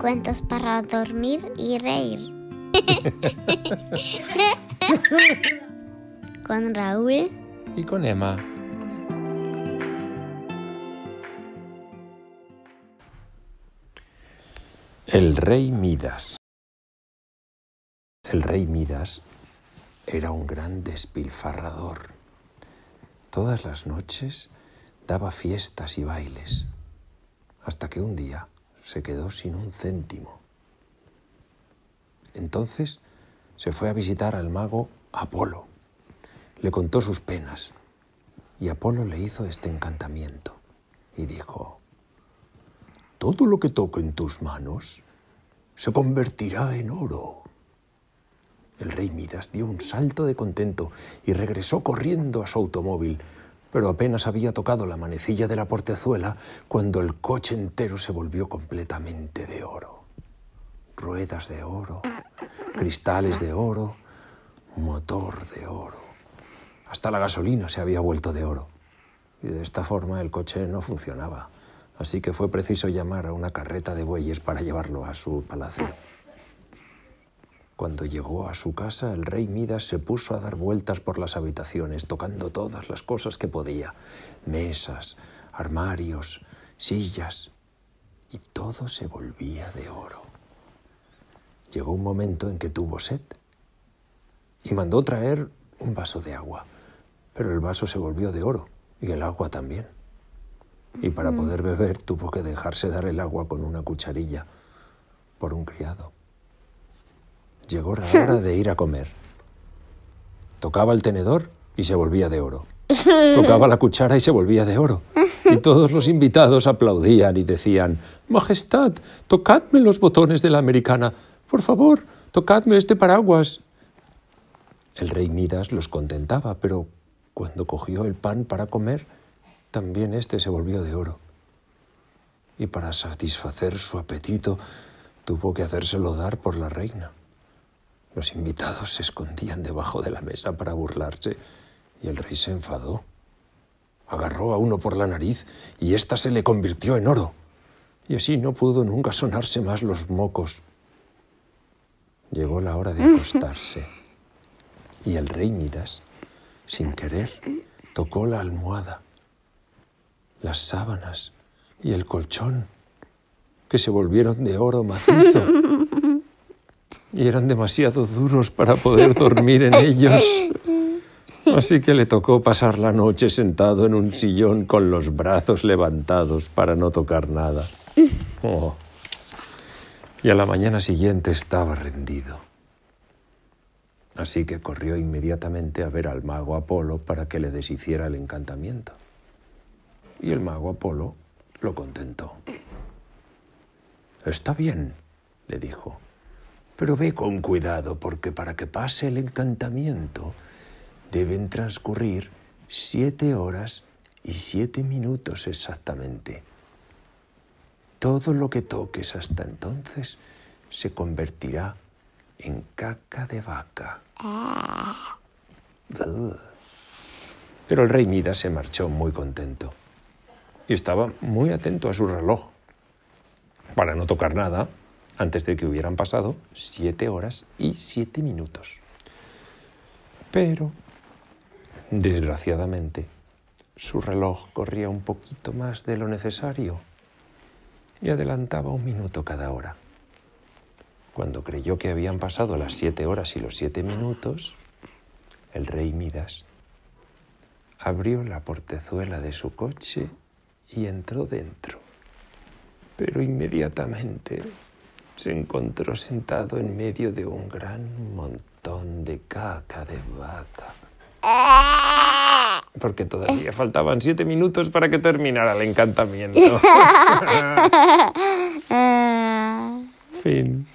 Cuentos para dormir y reír. con Raúl y con Emma. El rey Midas. El rey Midas era un gran despilfarrador. Todas las noches daba fiestas y bailes, hasta que un día se quedó sin un céntimo. Entonces se fue a visitar al mago Apolo. Le contó sus penas y Apolo le hizo este encantamiento y dijo, todo lo que toque en tus manos se convertirá en oro. El rey Midas dio un salto de contento y regresó corriendo a su automóvil, pero apenas había tocado la manecilla de la portezuela cuando el coche entero se volvió completamente de oro. Ruedas de oro, cristales de oro, motor de oro. Hasta la gasolina se había vuelto de oro. Y de esta forma el coche no funcionaba. Así que fue preciso llamar a una carreta de bueyes para llevarlo a su palacio. Cuando llegó a su casa, el rey Midas se puso a dar vueltas por las habitaciones, tocando todas las cosas que podía, mesas, armarios, sillas, y todo se volvía de oro. Llegó un momento en que tuvo sed y mandó traer un vaso de agua, pero el vaso se volvió de oro y el agua también. Y para poder beber tuvo que dejarse dar el agua con una cucharilla por un criado. Llegó la hora de ir a comer. Tocaba el tenedor y se volvía de oro. Tocaba la cuchara y se volvía de oro. Y todos los invitados aplaudían y decían, Majestad, tocadme los botones de la americana. Por favor, tocadme este paraguas. El rey Midas los contentaba, pero cuando cogió el pan para comer, también éste se volvió de oro. Y para satisfacer su apetito, tuvo que hacérselo dar por la reina. Los invitados se escondían debajo de la mesa para burlarse y el rey se enfadó. Agarró a uno por la nariz y ésta se le convirtió en oro. Y así no pudo nunca sonarse más los mocos. Llegó la hora de acostarse y el rey Midas, sin querer, tocó la almohada, las sábanas y el colchón, que se volvieron de oro macizo y eran demasiado duros para poder dormir en ellos. Así que le tocó pasar la noche sentado en un sillón con los brazos levantados para no tocar nada. Oh. Y a la mañana siguiente estaba rendido. Así que corrió inmediatamente a ver al mago Apolo para que le deshiciera el encantamiento. Y el mago Apolo lo contentó. Está bien, le dijo. Pero ve con cuidado, porque para que pase el encantamiento deben transcurrir siete horas y siete minutos exactamente. Todo lo que toques hasta entonces se convertirá en caca de vaca. Pero el rey Midas se marchó muy contento y estaba muy atento a su reloj para no tocar nada antes de que hubieran pasado siete horas y siete minutos. Pero, desgraciadamente, su reloj corría un poquito más de lo necesario y adelantaba un minuto cada hora. Cuando creyó que habían pasado las siete horas y los siete minutos, el rey Midas abrió la portezuela de su coche y entró dentro. Pero inmediatamente se encontró sentado en medio de un gran montón de caca de vaca. Porque todavía faltaban siete minutos para que terminara el encantamiento. fin.